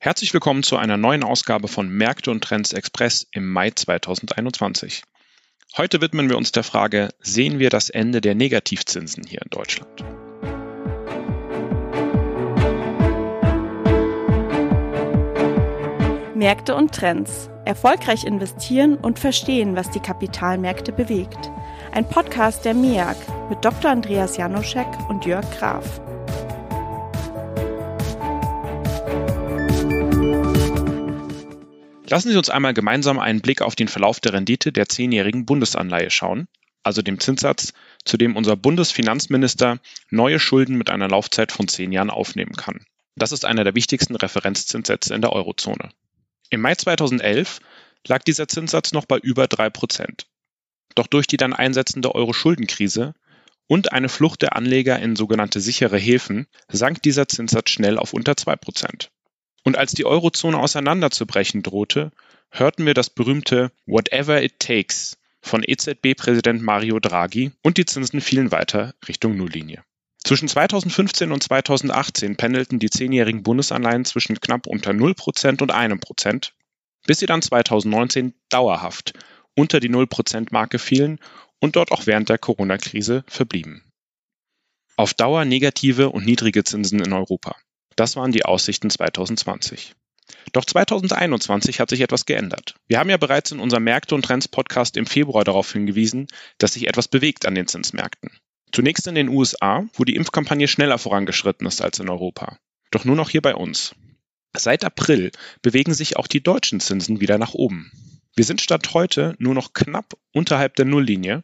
Herzlich willkommen zu einer neuen Ausgabe von Märkte und Trends Express im Mai 2021. Heute widmen wir uns der Frage, sehen wir das Ende der Negativzinsen hier in Deutschland? Märkte und Trends. Erfolgreich investieren und verstehen, was die Kapitalmärkte bewegt. Ein Podcast der MIAG mit Dr. Andreas Janoschek und Jörg Graf. Lassen Sie uns einmal gemeinsam einen Blick auf den Verlauf der Rendite der zehnjährigen Bundesanleihe schauen, also dem Zinssatz, zu dem unser Bundesfinanzminister neue Schulden mit einer Laufzeit von zehn Jahren aufnehmen kann. Das ist einer der wichtigsten Referenzzinssätze in der Eurozone. Im Mai 2011 lag dieser Zinssatz noch bei über drei Prozent. Doch durch die dann einsetzende Euro-Schuldenkrise und eine Flucht der Anleger in sogenannte sichere Häfen sank dieser Zinssatz schnell auf unter zwei Prozent. Und als die Eurozone auseinanderzubrechen drohte, hörten wir das berühmte Whatever it takes von EZB-Präsident Mario Draghi und die Zinsen fielen weiter Richtung Nulllinie. Zwischen 2015 und 2018 pendelten die zehnjährigen Bundesanleihen zwischen knapp unter 0% und 1%, bis sie dann 2019 dauerhaft unter die 0%-Marke fielen und dort auch während der Corona-Krise verblieben. Auf Dauer negative und niedrige Zinsen in Europa. Das waren die Aussichten 2020. Doch 2021 hat sich etwas geändert. Wir haben ja bereits in unserem Märkte und Trends Podcast im Februar darauf hingewiesen, dass sich etwas bewegt an den Zinsmärkten. Zunächst in den USA, wo die Impfkampagne schneller vorangeschritten ist als in Europa. Doch nur noch hier bei uns. Seit April bewegen sich auch die deutschen Zinsen wieder nach oben. Wir sind Stand heute nur noch knapp unterhalb der Nulllinie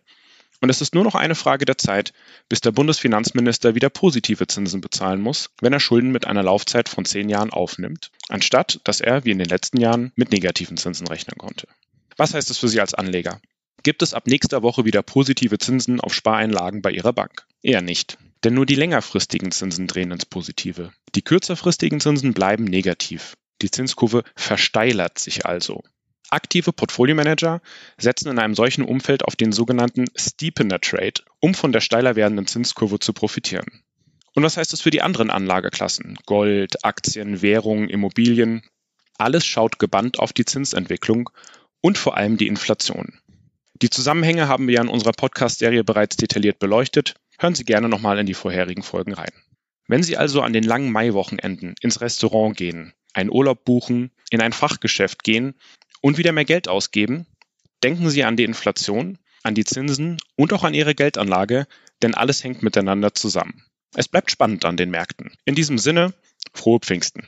und es ist nur noch eine Frage der Zeit, bis der Bundesfinanzminister wieder positive Zinsen bezahlen muss, wenn er Schulden mit einer Laufzeit von zehn Jahren aufnimmt, anstatt dass er, wie in den letzten Jahren, mit negativen Zinsen rechnen konnte. Was heißt es für Sie als Anleger? Gibt es ab nächster Woche wieder positive Zinsen auf Spareinlagen bei Ihrer Bank? Eher nicht. Denn nur die längerfristigen Zinsen drehen ins Positive. Die kürzerfristigen Zinsen bleiben negativ. Die Zinskurve versteilert sich also. Aktive Portfolio-Manager setzen in einem solchen Umfeld auf den sogenannten Steepener Trade, um von der steiler werdenden Zinskurve zu profitieren. Und was heißt das für die anderen Anlageklassen? Gold, Aktien, Währungen, Immobilien. Alles schaut gebannt auf die Zinsentwicklung und vor allem die Inflation. Die Zusammenhänge haben wir ja in unserer Podcast-Serie bereits detailliert beleuchtet. Hören Sie gerne nochmal in die vorherigen Folgen rein. Wenn Sie also an den langen Maiwochenenden ins Restaurant gehen, einen Urlaub buchen, in ein Fachgeschäft gehen und wieder mehr Geld ausgeben, denken Sie an die Inflation, an die Zinsen und auch an Ihre Geldanlage, denn alles hängt miteinander zusammen. Es bleibt spannend an den Märkten. In diesem Sinne, frohe Pfingsten.